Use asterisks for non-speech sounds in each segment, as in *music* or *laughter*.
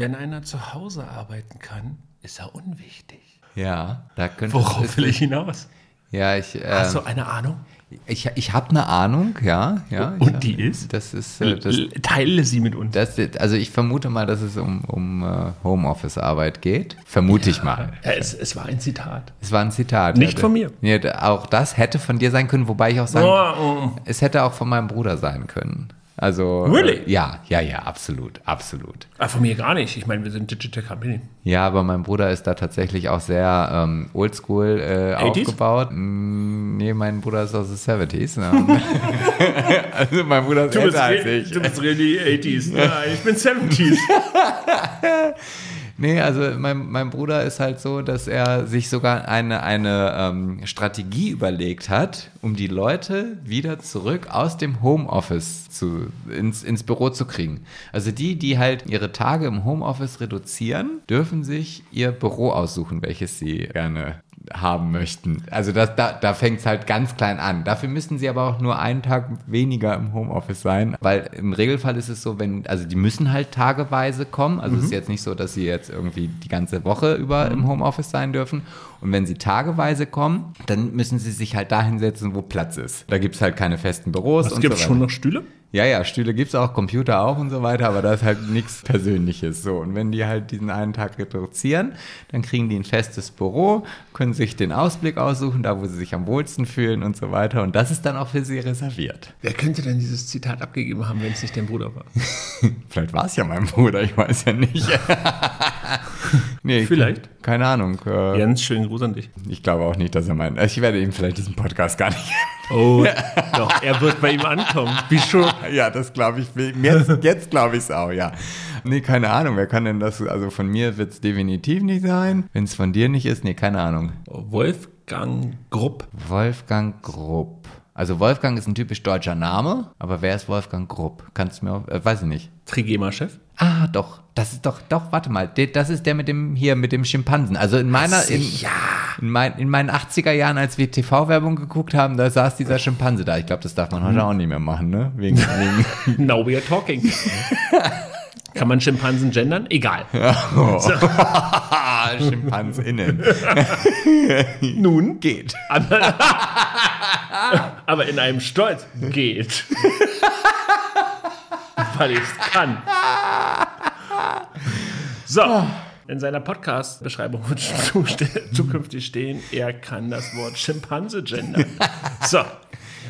wenn einer zu Hause arbeiten kann, ist er unwichtig. Ja, da könnte Worauf will ich hinaus? Ja, ich. Äh, Hast du eine Ahnung? Ich, ich habe eine Ahnung, ja. ja Und hab, die ist? Das ist. Äh, das, Teile sie mit uns. das, also ich vermute mal, dass es um, um äh, Homeoffice-Arbeit geht. Vermute ich mal. Ja, es, es war ein Zitat. Es war ein Zitat. Nicht ja, von mir. Ja, auch das hätte von dir sein können, wobei ich auch sagen, Oh, oh. es hätte auch von meinem Bruder sein können. Also. Really? Äh, ja, ja, ja, absolut, absolut. Ah, von mir gar nicht. Ich meine, wir sind Digital Company. Ja, aber mein Bruder ist da tatsächlich auch sehr ähm, oldschool äh, 80s? aufgebaut. Mm, nee, mein Bruder ist aus den 70s. Ne? *laughs* also mein Bruder ist älter als ich. du bist really 80s. Nein, ich bin 70s. *laughs* Nee, also mein, mein Bruder ist halt so, dass er sich sogar eine, eine ähm, Strategie überlegt hat, um die Leute wieder zurück aus dem Homeoffice zu, ins, ins Büro zu kriegen. Also die, die halt ihre Tage im Homeoffice reduzieren, dürfen sich ihr Büro aussuchen, welches sie gerne haben möchten. Also das, da, da fängt es halt ganz klein an. Dafür müssen sie aber auch nur einen Tag weniger im Homeoffice sein, weil im Regelfall ist es so, wenn, also die müssen halt tageweise kommen. Also es ist jetzt nicht so, dass sie jetzt irgendwie die ganze Woche über im Homeoffice sein dürfen. Und wenn sie tageweise kommen, dann müssen sie sich halt da hinsetzen, wo Platz ist. Da gibt es halt keine festen Büros Es und gibt so schon noch Stühle? Ja, ja, Stühle gibt's auch, Computer auch und so weiter, aber da ist halt nichts Persönliches. So, und wenn die halt diesen einen Tag reduzieren, dann kriegen die ein festes Büro, können sich den Ausblick aussuchen, da wo sie sich am wohlsten fühlen und so weiter. Und das ist dann auch für sie reserviert. Wer könnte denn dieses Zitat abgegeben haben, wenn es nicht dein Bruder war? *laughs* Vielleicht war es ja mein Bruder, ich weiß ja nicht. *laughs* nee, Vielleicht. Keine Ahnung. Äh, Jens, schönen Gruß an dich. Ich glaube auch nicht, dass er meint. Ich werde ihm vielleicht diesen Podcast gar nicht. *laughs* Oh, doch, er wird bei ihm ankommen. Wie schon. Ja, das glaube ich. Jetzt, jetzt glaube ich es auch, ja. Nee, keine Ahnung. Wer kann denn das? Also von mir wird es definitiv nicht sein. Wenn es von dir nicht ist, nee, keine Ahnung. Wolfgang Grupp. Wolfgang Grupp. Also Wolfgang ist ein typisch deutscher Name, aber wer ist Wolfgang Grupp? Kannst du mir, auch- äh, weiß ich nicht. Trigema-Chef. Ah, doch. Das ist doch, doch, warte mal. Das ist der mit dem, hier, mit dem Schimpansen. Also in meiner, in, in, mein, in meinen 80er Jahren, als wir TV-Werbung geguckt haben, da saß dieser Schimpanse da. Ich glaube, das darf man heute auch nicht mehr machen, ne? Wegen, *laughs* wegen Now we are talking. *laughs* Kann man Schimpansen gendern? Egal. *laughs* Schimpansinnen. Nun Geht. *laughs* Aber, in einem Stolz geht. *laughs* Weil ich es kann. So. In seiner Podcast-Beschreibung wird *laughs* zu- zukünftig stehen, er kann das Wort Schimpanse gendern. So.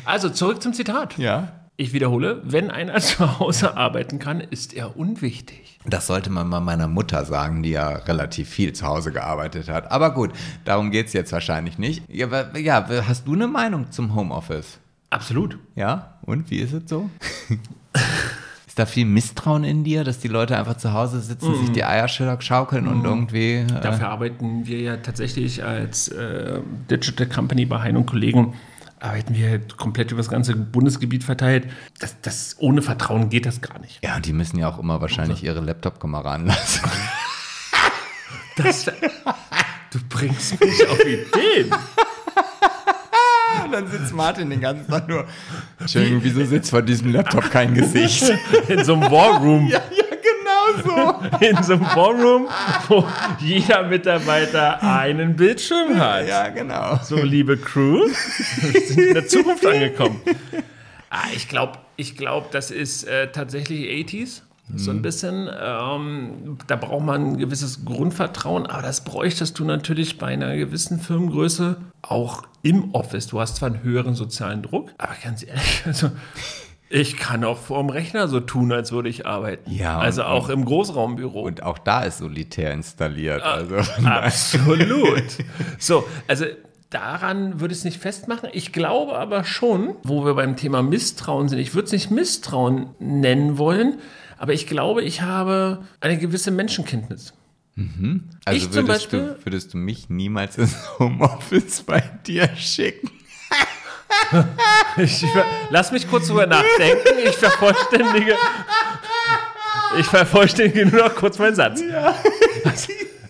Also zurück zum Zitat. Ja. Ich wiederhole, wenn einer *laughs* zu Hause arbeiten kann, ist er unwichtig. Das sollte man mal meiner Mutter sagen, die ja relativ viel zu Hause gearbeitet hat. Aber gut, darum geht es jetzt wahrscheinlich nicht. Ja, aber- ja, hast du eine Meinung zum Homeoffice? Absolut. Ja? Und wie ist es so? *laughs* ist da viel Misstrauen in dir, dass die Leute einfach zu Hause sitzen, sich die Eier schaukeln und irgendwie. Äh, Dafür arbeiten wir ja tatsächlich als äh, Digital Company bei Hein und Kollegen, arbeiten wir komplett über das ganze Bundesgebiet verteilt. Das, das, ohne Vertrauen geht das gar nicht. ja, die müssen ja auch immer wahrscheinlich ihre Laptop-Kamera ranlassen. *laughs* Das, du bringst mich auf Ideen. Und dann sitzt Martin den ganzen Tag nur. Entschuldigung, wieso sitzt vor diesem Laptop kein Gesicht? *laughs* In so einem Warroom. ja, genau so. *laughs* In so einem Warroom, wo jeder Mitarbeiter einen Bildschirm hat. Ja, genau. So, liebe Crew, wir sind in der Zukunft angekommen. Ah, ich glaube, ich glaub, das ist äh, tatsächlich 80s. So ein bisschen. Ähm, da braucht man ein gewisses Grundvertrauen, aber das bräuchtest du natürlich bei einer gewissen Firmengröße auch im Office. Du hast zwar einen höheren sozialen Druck, aber ganz ehrlich, *laughs* also. Ich kann auch vorm Rechner so tun, als würde ich arbeiten. Ja, also auch im Großraumbüro. Und auch da ist Solitär installiert. Ah. Also, Absolut. *laughs* So, also daran würde ich es nicht festmachen. Ich glaube aber schon, wo wir beim Thema Misstrauen sind, ich würde es nicht Misstrauen nennen wollen, aber ich glaube, ich habe eine gewisse Menschenkenntnis. also Ich zum würdest, Beispiel- du, würdest du mich niemals ins Homeoffice bei dir schicken? *laughs* Ich, lass mich kurz drüber nachdenken. Ich vervollständige. Ich vervollständige nur noch kurz meinen Satz.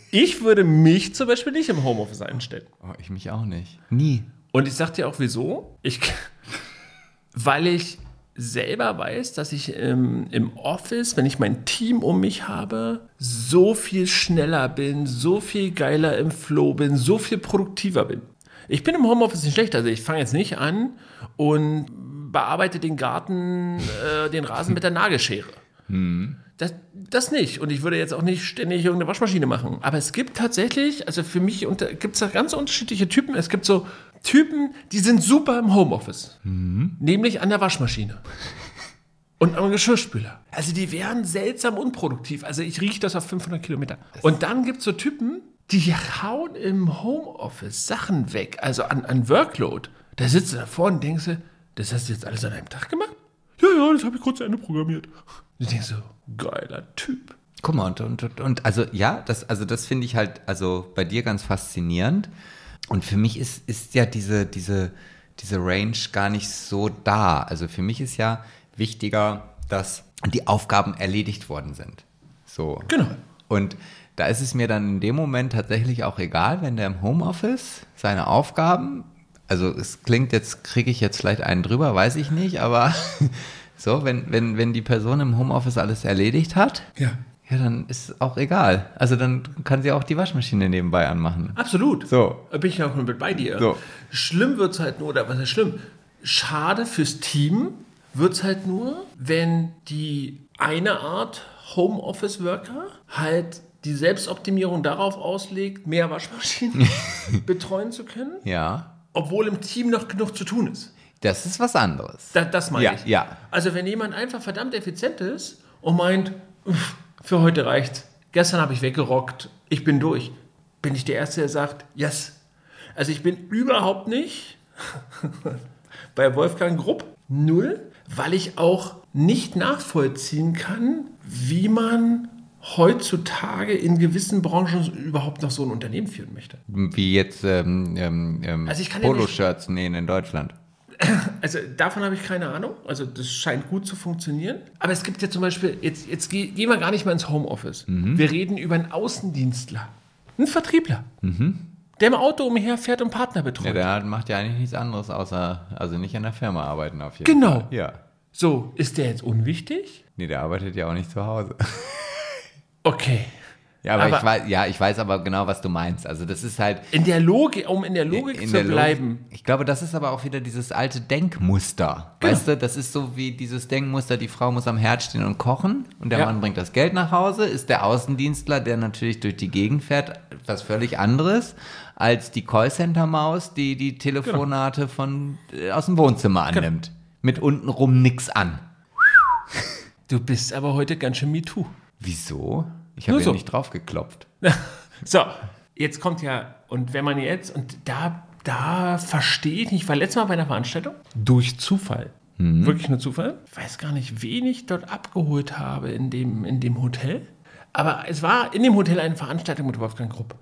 Ich würde mich zum Beispiel nicht im Homeoffice einstellen. Oh, ich mich auch nicht. Nie. Und ich sag dir auch wieso. Ich, weil ich selber weiß, dass ich ähm, im Office, wenn ich mein Team um mich habe, so viel schneller bin, so viel geiler im Flow bin, so viel produktiver bin. Ich bin im Homeoffice nicht schlecht, also ich fange jetzt nicht an und bearbeite den Garten, äh, den Rasen mit der Nagelschere. Das, das nicht. Und ich würde jetzt auch nicht ständig irgendeine Waschmaschine machen. Aber es gibt tatsächlich, also für mich gibt es da ganz unterschiedliche Typen. Es gibt so Typen, die sind super im Homeoffice. Nämlich an der Waschmaschine. Und am Geschirrspüler. Also die wären seltsam unproduktiv. Also ich rieche das auf 500 Kilometer. Und dann gibt es so Typen, die hauen im Homeoffice Sachen weg. Also an, an Workload. Da sitzt du davor und denkst du, das hast du jetzt alles an einem Tag gemacht? Ja, ja, das habe ich kurz zu Ende programmiert. Du denkst so, geiler Typ. Guck mal, und, und, und, und also ja, das, also das finde ich halt also bei dir ganz faszinierend. Und für mich ist, ist ja diese, diese, diese Range gar nicht so da. Also für mich ist ja wichtiger, dass die Aufgaben erledigt worden sind. So. Genau. Und da ist es mir dann in dem Moment tatsächlich auch egal, wenn der im Homeoffice seine Aufgaben, also es klingt jetzt, kriege ich jetzt vielleicht einen drüber, weiß ich nicht, aber *laughs* so, wenn, wenn, wenn die Person im Homeoffice alles erledigt hat, Ja. ja, dann ist auch egal. Also dann kann sie auch die Waschmaschine nebenbei anmachen. Absolut. So. Da bin ich auch mit bei dir. So. Schlimm wird es halt nur, oder was ist schlimm? Schade fürs Team wird es halt nur, wenn die eine Art Homeoffice-Worker halt die Selbstoptimierung darauf auslegt, mehr Waschmaschinen *laughs* betreuen zu können, Ja. obwohl im Team noch genug zu tun ist. Das ist was anderes. Da, das meine Ja, ich. ja. Also wenn jemand einfach verdammt effizient ist und meint, "Uff, für heute reicht's, gestern habe ich weggerockt, ich bin durch, bin ich der Erste, der sagt, yes. Also ich bin überhaupt nicht *laughs* bei Wolfgang Grupp null, weil ich auch nicht nachvollziehen kann, wie man heutzutage in gewissen Branchen überhaupt noch so ein Unternehmen führen möchte. Wie jetzt ähm, ähm, ähm, Also ich kann ja Poloshirts nähen in Deutschland. *clears throat* Also davon habe ich keine Ahnung. Also das scheint gut zu funktionieren. Aber es gibt ja zum Beispiel, jetzt, jetzt geh- gehen wir gar nicht mehr ins Homeoffice. Wir reden über einen Außendienstler, einen Vertriebler, der im Auto umherfährt und Partner betreut. Ja, der macht ja eigentlich nichts anderes, außer, also nicht an der Firma arbeiten auf jeden Genau. Fall. Ja. So, ist der jetzt unwichtig? Nee, der arbeitet ja auch nicht zu Hause. *laughs* Okay. Ja, aber, Aber- ich weiß, ja, ich weiß aber genau, was du meinst. Also das ist halt In der Logik, um in der Logik in zu der Logik- bleiben. Ich glaube, das ist aber auch wieder dieses alte Denkmuster. Genau. Weißt du, das ist so wie dieses Denkmuster, die Frau muss am Herd stehen und kochen und der Ja. Mann bringt das Geld nach Hause, ist der Außendienstler, der natürlich durch die Gegend fährt, was völlig anderes als die Callcenter-Maus, die die Telefonate von, äh, aus dem Wohnzimmer Genau. annimmt. Mit untenrum nix an. Du bist aber heute ganz schön MeToo. Wieso? Ich habe ja so. nicht draufgeklopft. *laughs* So, jetzt kommt ja, und wenn man jetzt, und da, da verstehe ich nicht, weil letztes Mal bei einer Veranstaltung, durch Zufall, wirklich nur Zufall, ich weiß gar nicht, wen ich dort abgeholt habe in dem, in dem Hotel, aber es war in dem Hotel eine Veranstaltung mit Wolfgang Grupp.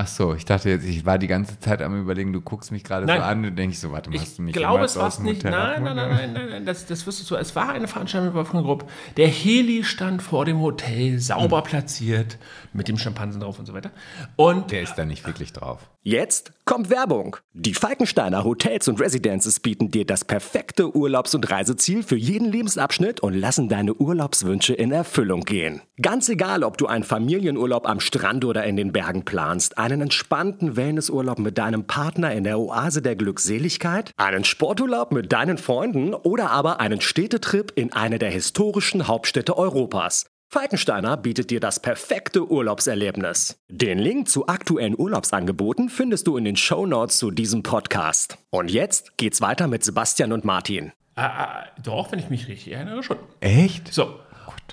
Ach so, ich dachte jetzt, ich war die ganze Zeit am überlegen, du guckst mich gerade so an und denkst so, warte mal, Ich hast du mich glaube, jemals es war aus es dem nicht. Hotel Nein, nein, nein, nein, nein, nein, das, das wirst du so. Es war eine Veranstaltung mit Wolfgang Grupp. Der Heli stand vor dem Hotel, sauber platziert, mit dem Schimpansen drauf und so weiter. Und Der ist da nicht wirklich drauf. Jetzt kommt Werbung. Die Falkensteiner Hotels und Residences bieten dir das perfekte Urlaubs- und Reiseziel für jeden Lebensabschnitt und lassen deine Urlaubswünsche in Erfüllung gehen. Ganz egal, ob du einen Familienurlaub am Strand oder in den Bergen planst, einen entspannten Wellnessurlaub mit deinem Partner in der Oase der Glückseligkeit, einen Sporturlaub mit deinen Freunden oder aber einen Städtetrip in eine der historischen Hauptstädte Europas. Falkensteiner bietet dir das perfekte Urlaubserlebnis. Den Link zu aktuellen Urlaubsangeboten findest du in den Shownotes zu diesem Podcast. Und jetzt geht's weiter mit Sebastian und Martin. Ah, ah, doch, wenn ich mich richtig erinnere, schon. Echt? So.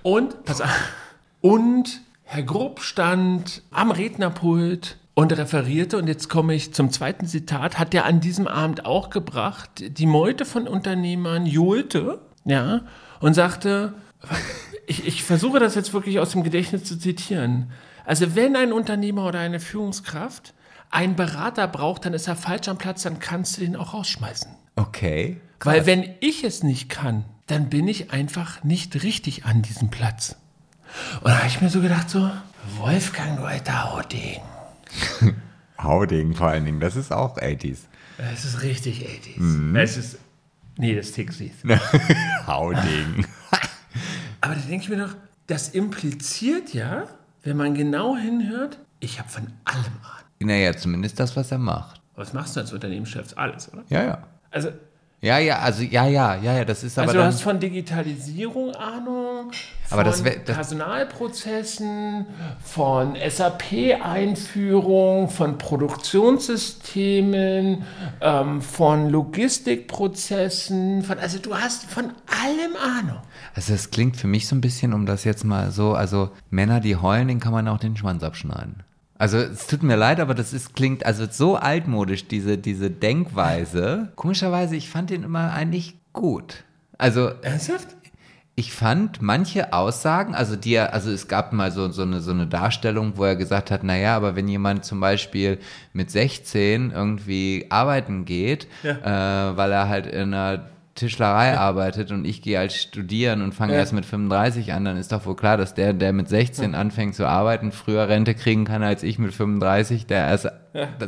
Und, pass auf. Und Herr Grupp stand am Rednerpult und referierte, und jetzt komme ich zum zweiten Zitat, hat er an diesem Abend auch gebracht, die Meute von Unternehmern johlte, ja, und sagte, ich, ich versuche das jetzt wirklich aus dem Gedächtnis zu zitieren. Also wenn ein Unternehmer oder eine Führungskraft einen Berater braucht, dann ist er falsch am Platz, dann kannst du den auch rausschmeißen. Okay. Weil wenn ich es nicht kann, dann bin ich einfach nicht richtig an diesem Platz. Und da habe ich mir so gedacht, so, Wolfgang Reuter Hodding. *laughs* Hauding vor allen Dingen, das ist auch 80s. Es ist richtig 80s. Es ist Nee, das Tixies. *laughs* Hauding. *laughs* Aber da denke ich mir doch, das impliziert ja, wenn man genau hinhört, ich habe von allem Ahnung. naja, zumindest das, was er macht. Was machst du als Unternehmenschef? Alles, oder? Ja, ja. Also, Ja, ja, also ja, ja, ja, ja, das ist aber also du hast von Digitalisierung Ahnung, Aber von das wär- das- Personalprozessen, von SAP-Einführung, von Produktionssystemen, ähm, von Logistikprozessen, von, also du hast von allem Ahnung. also das klingt für mich so ein bisschen, um das jetzt mal so, also Männer, die heulen, denen kann man auch den Schwanz abschneiden. Also es tut mir leid, aber das ist, klingt also so altmodisch, diese, diese Denkweise. Komischerweise, ich fand den immer eigentlich gut. Also Ernsthaft? ich fand manche Aussagen, also die er, also es gab mal so, so, eine, so eine Darstellung, wo er gesagt hat, naja, aber wenn jemand zum Beispiel mit 16 irgendwie arbeiten geht, äh, weil er halt in einer Tischlerei arbeitet und ich gehe als studieren und fange Ja. erst mit 35 an, dann ist doch wohl klar, dass der, der mit 16 anfängt zu arbeiten, früher Rente kriegen kann als ich mit 35, der erst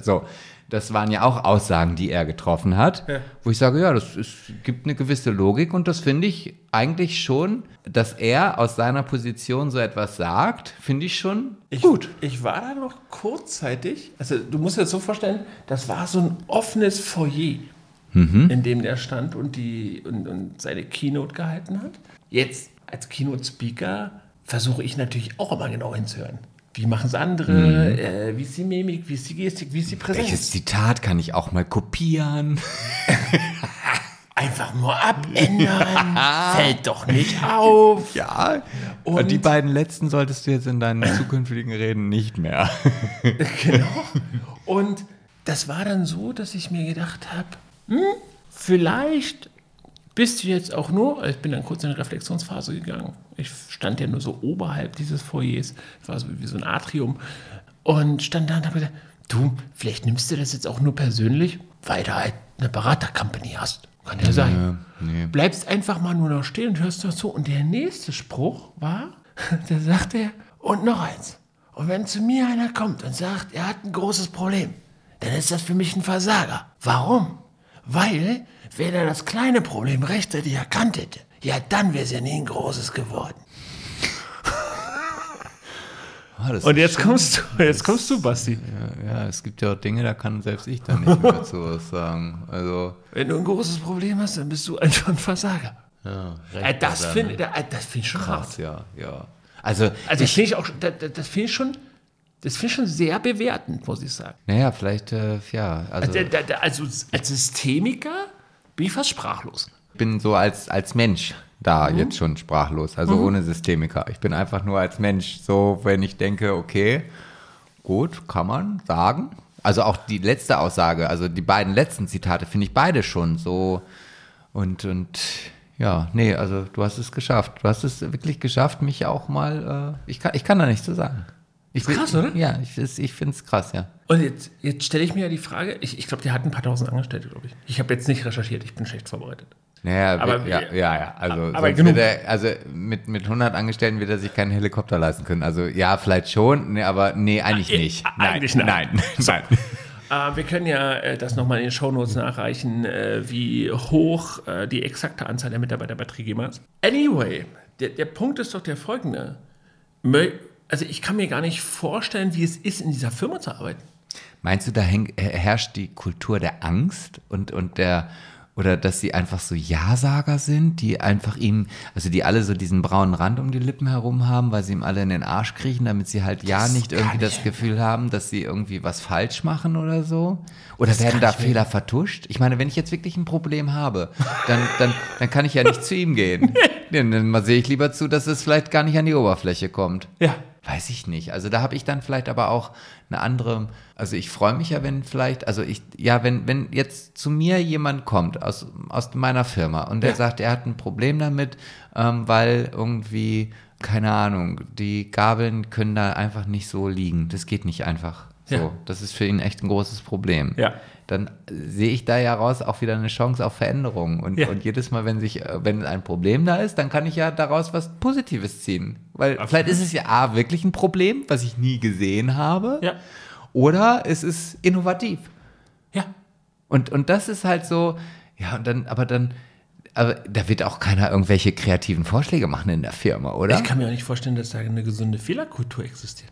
so. Das waren ja auch Aussagen, die er getroffen hat, wo ich sage, ja, das ist, gibt eine gewisse Logik und das finde ich eigentlich schon, dass er aus seiner Position so etwas sagt, finde ich schon Ich, gut. Ich war da noch kurzzeitig, also du musst dir das so vorstellen, das war so ein offenes Foyer, Mhm. in dem der stand und, die, und, und seine Keynote gehalten hat. Jetzt als Keynote-Speaker versuche ich natürlich auch immer genau hinzuhören. Wie machen es andere? Äh, wie ist die Mimik? Wie ist die Gestik? Wie ist die Präsenz? Mhm. Welches Zitat kann ich auch mal kopieren? *laughs* Einfach nur abändern. *laughs* Fällt doch nicht auf. Ja. Und- die beiden letzten solltest du jetzt in deinen *laughs* zukünftigen Reden nicht mehr. Genau. Und das war dann so, dass ich mir gedacht habe, hm, vielleicht bist du jetzt auch nur, ich bin dann kurz in eine Reflexionsphase gegangen. Ich stand ja nur so oberhalb dieses Foyers, das war so wie so ein Atrium, und stand da und habe gesagt, du, vielleicht nimmst du das jetzt auch nur persönlich, weil du halt eine Beratercompany hast. Kann ja sein. nee. Bleibst einfach mal nur noch stehen und hörst doch zu. Und der nächste Spruch war, *laughs* da sagt er, und noch eins. Und wenn zu mir einer kommt und sagt, er hat ein großes Problem, dann ist das für mich ein Versager. Warum? Weil, wenn er das kleine Problem rechtzeitig erkannt hätte, ja, dann wäre es ja nie ein großes geworden. *laughs* Ah, Und jetzt kommst du, jetzt kommst du, Basti. Ja, es gibt ja auch Dinge, da kann selbst ich dann nicht mehr zu was sagen. Also, Wenn du ein großes Problem hast, dann bist du einfach ein Versager. ja, Äh, das finde äh, das find ich schon hart. krass, ja, ja. Also, Also finde ich auch, das, das finde ich schon, das finde ich schon sehr bewertend, muss ich sagen. naja, vielleicht, äh, ja, also, Also, also als Systemiker bin ich fast sprachlos. ich bin so als, als Mensch da Mhm. jetzt schon sprachlos, also ohne Systemiker. Ich bin einfach nur als Mensch so, wenn ich denke, okay, gut, kann man sagen. Also auch die letzte Aussage, also die beiden letzten Zitate finde ich beide schon so und, und ja, nee, also du hast es geschafft. Du hast es wirklich geschafft, mich auch mal, äh, ich, kann, ich kann da nichts zu sagen. Ich Ist krass, oder? Ja, ich, ich finde es krass, ja. Und jetzt, jetzt stelle ich mir ja die Frage, ich, ich glaube, der hat ein paar tausend Angestellte, glaube ich. Ich habe jetzt nicht recherchiert, ich bin schlecht vorbereitet. Naja, Aber ja, ja, ja, also, aber genug. er, also mit, mit 100 Angestellten wird er sich keinen Helikopter leisten können. Also ja, vielleicht schon, nee, aber nee, eigentlich äh, nicht. eigentlich nein, nein. *laughs* nein, nein. Äh, wir können ja äh, das nochmal in den Shownotes nachreichen, äh, wie hoch äh, die exakte Anzahl der Mitarbeiter bei Trigema ist. Anyway, der, der Punkt ist doch der folgende. Mö- Also ich kann mir gar nicht vorstellen, wie es ist, in dieser Firma zu arbeiten. Meinst du, da häng, herrscht die Kultur der Angst und, und der, oder dass sie einfach so Ja-Sager sind, die einfach ihm, also die alle so diesen braunen Rand um die Lippen herum haben, weil sie ihm alle in den Arsch kriechen, damit sie halt ja nicht irgendwie das Gefühl haben, dass sie irgendwie was falsch machen oder so? Oder werden da Fehler vertuscht? Ich meine, wenn ich jetzt wirklich ein Problem habe, dann, dann, dann kann ich ja nicht zu ihm gehen. *laughs* Dann, dann sehe ich lieber zu, dass es vielleicht gar nicht an die Oberfläche kommt. Ja. Weiß ich nicht. Also da habe ich dann vielleicht aber auch eine andere, also ich freue mich ja, wenn vielleicht, also ich, ja, wenn, wenn jetzt zu mir jemand kommt aus, aus meiner Firma und der Ja. sagt, er hat ein Problem damit, ähm, weil irgendwie, keine Ahnung, die Gabeln können da einfach nicht so liegen. Das geht nicht einfach. So, Ja. das ist für ihn echt ein großes Problem. Ja. Dann sehe ich da ja raus auch wieder eine Chance auf Veränderung. Und, Ja. und jedes Mal, wenn sich, wenn ein Problem da ist, dann kann ich ja daraus was Positives ziehen. Weil vielleicht ist es ja A, wirklich ein Problem, was ich nie gesehen habe. Ja. Oder es ist innovativ. Ja. Und, und das ist halt so, ja, und dann, aber dann, aber da wird auch keiner irgendwelche kreativen Vorschläge machen in der Firma, oder? Ich kann mir auch nicht vorstellen, dass da eine gesunde Fehlerkultur existiert.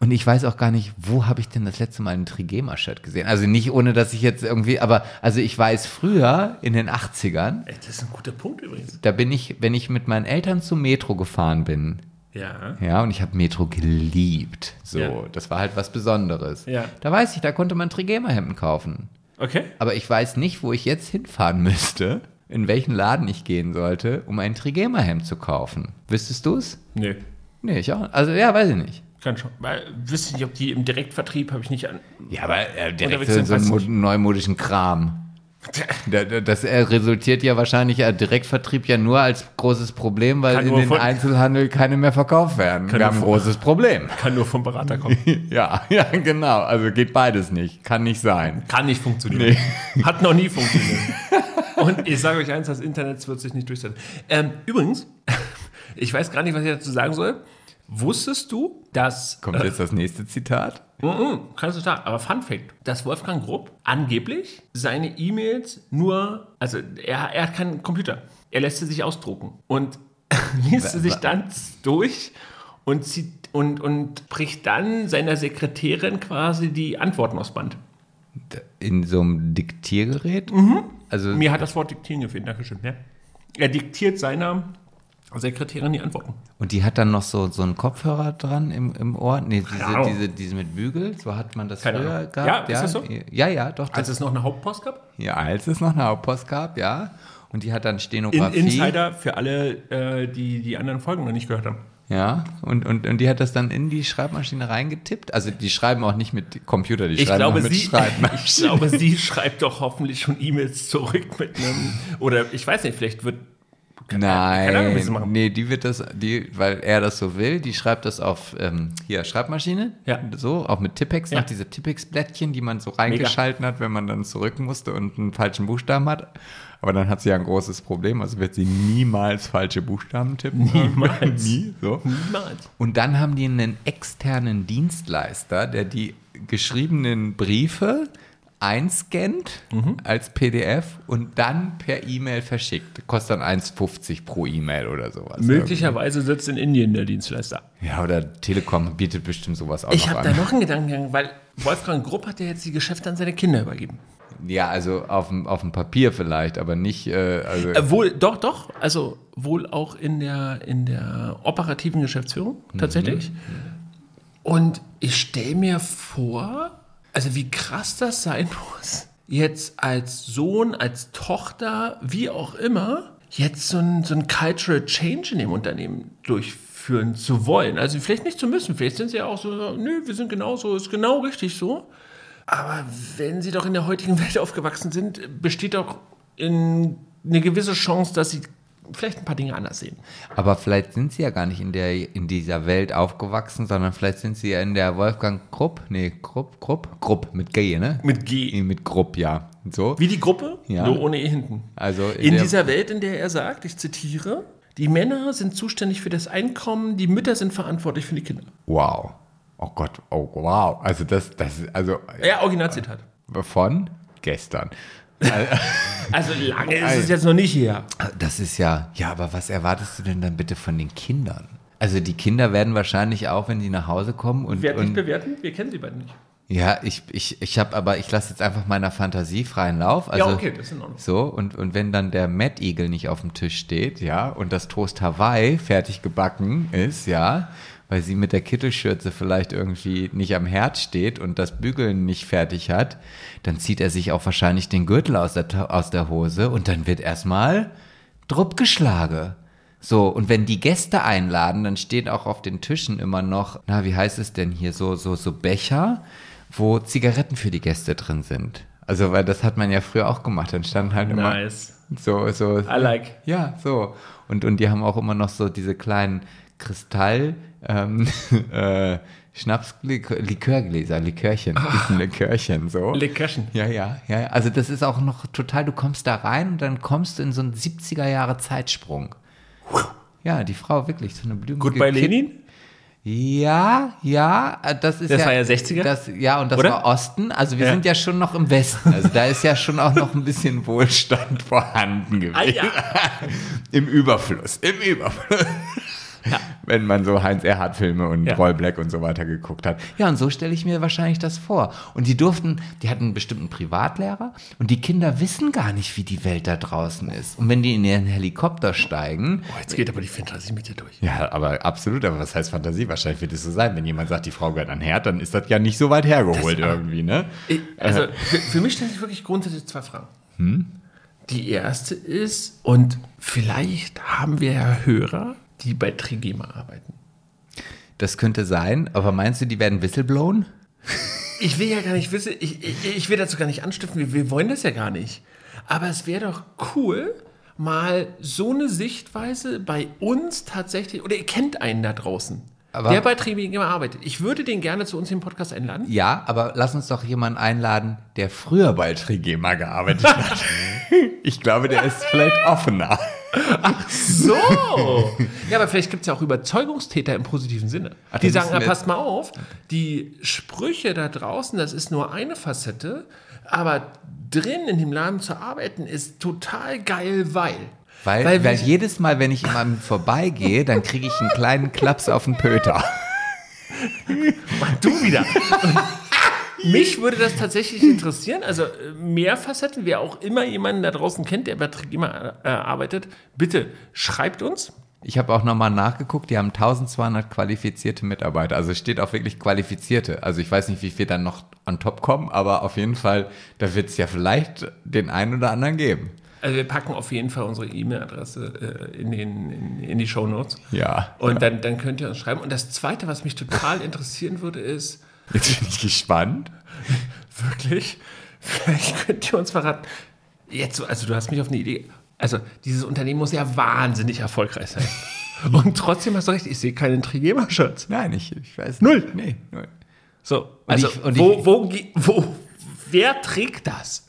Und ich weiß auch gar nicht, wo habe ich denn das letzte Mal ein Trigema-Shirt gesehen? Also nicht ohne, dass ich jetzt irgendwie, aber also ich weiß früher in den 80ern, Ey, das ist ein guter Punkt übrigens. da bin ich, wenn ich mit meinen Eltern zum Metro gefahren bin, Ja. ja, und ich habe Metro geliebt. So, Ja. das war halt was Besonderes. Ja. Da weiß ich, da konnte man Trigema-Hemden kaufen. Okay. Aber ich weiß nicht, wo ich jetzt hinfahren müsste, in welchen Laden ich gehen sollte, um ein Trigema-Hemd zu kaufen. Wüsstest du es? Nee. Nee, ich auch. Also ja, weiß ich nicht. Kann schon. Weil, wüsste nicht, ob die im Direktvertrieb habe ich nicht an. Ja, aber äh, direkt sind, so einen neumodischen Kram. *laughs* Da- da- Das resultiert ja wahrscheinlich, äh, Direktvertrieb ja nur als großes Problem, weil Kann in den von- Einzelhandel keine mehr verkauft werden. Wir haben ein großes Problem. *laughs* Kann nur vom Berater kommen. *laughs* Ja, ja, genau. Also geht beides nicht. Kann nicht sein. Kann nicht funktionieren. Hat noch nie funktioniert. Und ich sage euch eins, das Internet wird sich nicht durchsetzen. Ähm, übrigens, ich weiß gar nicht, was ich dazu sagen soll. Wusstest du, dass. Kommt jetzt das nächste Zitat? Mhm, kannst du sagen, aber Fun Fact, dass Wolfgang Grupp angeblich seine E-Mails nur, also er, er hat keinen Computer, er lässt sie sich ausdrucken und *laughs* liest sie sich dann durch und zieht und, und bricht dann seiner Sekretärin quasi die Antworten aufs Band. In so einem Diktiergerät? Also, Mir hat das Wort diktieren gefehlt, Dankeschön. Ja. Er diktiert seiner Sekretärin die Antworten. und die hat dann noch so, so einen Kopfhörer dran im, im Ohr? Nee, diese, diese, diese mit Bügel, so hat man das Keine früher Ahnung. gehabt. Ja, ist das so? Ja, ja, doch. Als es noch eine Hauptpost gab? ja, als es noch eine Hauptpost gab, ja. Und die hat dann In, Stenografie. Insider für alle, äh, die die anderen Folgen noch nicht gehört haben. Ja, und, und, und die hat das dann in die Schreibmaschine reingetippt. Also die schreiben auch nicht mit Computer, die Ich schreiben glaube, mit sie, Schreibmaschine. *laughs* ich glaube, sie schreibt doch hoffentlich schon E-Mails zurück mit einem. Oder ich weiß nicht, vielleicht wird. Keine Ahnung, wie sie Nein, machen. nee, die wird das, die, weil er das so will, die schreibt das auf ähm, hier Schreibmaschine, Ja. so auch mit Tippex, Ja. noch diese Tippex-Blättchen, die man so reingeschalten hat, wenn man dann zurück musste und einen falschen Buchstaben hat. Aber dann hat sie ja ein großes Problem, also wird sie niemals falsche Buchstaben tippen. *laughs* Niemals. Nie, so. Niemals. Und dann haben die einen externen Dienstleister, der die geschriebenen Briefe einscannt Mhm. als PDF und dann per E-Mail verschickt. Kostet dann 1,50 pro E-Mail oder sowas. Möglicherweise sitzt in Indien der Dienstleister. Ja, oder Telekom bietet bestimmt sowas auch Ich noch habe da an. noch einen Gedanken, weil Wolfgang Grupp hat ja jetzt die Geschäfte an seine Kinder übergeben. Ja, also auf dem, auf dem Papier vielleicht, aber nicht, äh, also Äh, wohl, doch, doch, also wohl auch in der, in der operativen Geschäftsführung tatsächlich. Und ich stelle mir vor, also wie krass das sein muss, jetzt als Sohn, als Tochter, wie auch immer, jetzt so ein, so ein Cultural Change in dem Unternehmen durchführen zu wollen. Also vielleicht nicht zu müssen, vielleicht sind sie ja auch so, nö, wir sind genauso, ist genau richtig so. Aber wenn sie doch in der heutigen Welt aufgewachsen sind, besteht doch in eine gewisse Chance, dass sie vielleicht ein paar Dinge anders sehen. aber vielleicht sind sie ja gar nicht in der in dieser Welt aufgewachsen, sondern vielleicht sind sie ja in der Wolfgang Grupp, nee, Grupp, Grupp, Grupp mit G, ne? Mit G. Mit Grupp, ja. So. Wie die Gruppe, Ja. nur ohne E hinten. Also in In dieser Welt, in der er sagt, ich zitiere, die Männer sind zuständig für das Einkommen, die Mütter sind verantwortlich für die Kinder. Wow. Oh Gott, oh wow. Also das, das, also Ja, Originalzitat. von gestern. Also lange ist es jetzt noch nicht her. Das ist ja, ja, aber was erwartest du denn dann bitte von den Kindern? Also die Kinder werden wahrscheinlich auch, wenn die nach Hause kommen und, Wert nicht bewerten, wir kennen sie beide nicht. ja, ich, ich, ich habe aber, ich lasse jetzt einfach meiner Fantasie freien Lauf. Also, ja, okay, das ist in Ordnung. So, und, und wenn dann der Mad Eagle nicht auf dem Tisch steht, ja, und das Toast Hawaii fertig gebacken ist, ja, weil sie mit der Kittelschürze vielleicht irgendwie nicht am Herd steht und das Bügeln nicht fertig hat, dann zieht er sich auch wahrscheinlich den Gürtel aus der, aus der Hose und dann wird erstmal Drupp geschlagen. So, und wenn die Gäste einladen, dann steht auch auf den Tischen immer noch, na, wie heißt es denn hier, so, so, so Becher, wo Zigaretten für die Gäste drin sind. Also, weil das hat man ja früher auch gemacht. Dann standen halt immer Nice. so, so. I like. Ja, so. Und, und die haben auch immer noch so diese kleinen Kristall, ähm, *laughs* äh, Schnaps, Likörgläser, Likörchen, diesen Likörchen, so. Likörchen. Ja, ja, ja. Also das ist auch noch total, du kommst da rein und dann kommst du in so einen 70er Jahre Zeitsprung. Ja, die Frau wirklich, so eine blümige Gut bei Lenin? Ja, ja, das ist Das ja. war ja 60er? Das, ja, und das Oder? war Osten. Also wir Ja. sind ja schon noch im Westen. Also da ist ja schon auch noch ein bisschen Wohlstand *laughs* vorhanden gewesen. Ah, ja. *laughs* Im Überfluss, im Überfluss. *laughs* Wenn man so Heinz Erhardt-Filme und Ja. Roy Black und so weiter geguckt hat. Ja, und so stelle ich mir wahrscheinlich das vor. Und die durften, die hatten einen bestimmten Privatlehrer und die Kinder wissen gar nicht, wie die Welt da draußen ist. Und wenn die in ihren Helikopter steigen, Oh, jetzt geht aber die Fantasie mit dir durch. ja, aber absolut, aber was heißt Fantasie? Wahrscheinlich wird es so sein. Wenn jemand sagt, die Frau gehört an Herd, dann ist das ja nicht so weit hergeholt irgendwie, ne? Ich, also für, für mich stellen sich wirklich grundsätzlich zwei Fragen. Hm? Die erste ist, und vielleicht haben wir ja Hörer, die bei Trigema arbeiten. Das könnte sein, aber meinst du, die werden whistleblown? Ich will ja gar nicht wissen, ich, ich, ich will dazu gar nicht anstiften, wir, wir wollen das ja gar nicht. Aber es wäre doch cool, mal so eine Sichtweise bei uns tatsächlich, oder ihr kennt einen da draußen, Aber- der bei Trigema arbeitet. Ich würde den gerne zu uns im Podcast einladen. Ja, aber lass uns doch jemanden einladen, der früher bei Trigema gearbeitet hat. *laughs* ich glaube, der ist vielleicht offener. So! *laughs* ja, aber vielleicht gibt es ja auch Überzeugungstäter im positiven Sinne. Ach, die sagen, na, passt mal auf, die Sprüche da draußen, das ist nur eine Facette, aber drin in dem Laden zu arbeiten ist total geil, weil. Weil, weil, wir- jedes Mal, wenn ich an ihm vorbeigehe, dann kriege ich einen kleinen Klaps auf den Pöter. *laughs* Mann, du wieder. *laughs* Mich würde das tatsächlich interessieren. Also äh, mehr Facetten, wer auch immer jemanden da draußen kennt, der bei Trigema äh, arbeitet, bitte schreibt uns. Ich habe auch nochmal nachgeguckt, die haben 1200 qualifizierte Mitarbeiter. Also es steht auch wirklich qualifizierte. Also ich weiß nicht, wie viel dann noch on top kommen, aber auf jeden Fall, da wird es ja vielleicht den einen oder anderen geben. Also wir packen auf jeden Fall unsere E-Mail-Adresse äh, in, den, in, in die Show Notes. Ja. Und dann, dann könnt ihr uns schreiben. Und das Zweite, was mich total interessieren würde, ist Jetzt bin ich gespannt. wirklich, vielleicht könnt ihr uns verraten, jetzt, so- also du hast mich auf eine Idee, also dieses Unternehmen muss ja wahnsinnig erfolgreich sein. *laughs* Und trotzdem hast du recht, ich sehe keinen Trigema-Shirts. Nein, ich, ich weiß Null. nicht. Nee, null. So, also ich- und wo, ich- wo, ge- wo, wer trägt das?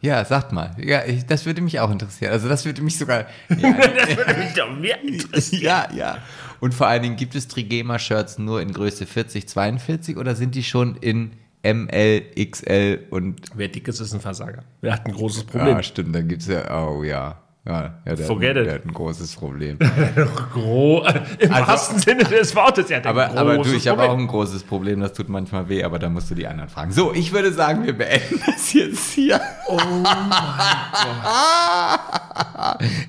Ja, sagt mal. Ja, ich, das würde mich auch interessieren. Also das würde mich sogar. *laughs* Ja, Das würde mich doch mehr *laughs* interessieren. ja, ja. Und vor allen Dingen, gibt es Trigema-Shirts nur in Größe 40, 42 oder sind die schon in ML, XL und. Wer dick ist, ist ein Versager. Wer hat ein großes Problem? Ja, stimmt, dann gibt es ja. Oh ja. Ja, ja der, Forget hat, it. der hat ein großes Problem. *laughs* Gro Im Also- wahrsten Sinne des Wortes. Ja, aber, aber du, ich habe auch ein großes Problem, das tut manchmal weh, aber da musst du die anderen fragen. So, ich würde sagen, wir beenden *laughs* das jetzt hier. Oh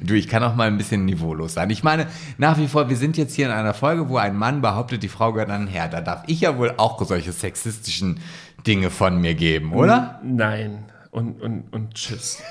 Du, ich kann auch mal ein bisschen niveaulos sein. Ich meine, nach wie vor, wir sind jetzt hier in einer Folge, wo ein Mann behauptet, die Frau gehört an den Herr. Da darf ich ja wohl auch solche sexistischen Dinge von mir geben, oder? Nein. Und, und, und tschüss.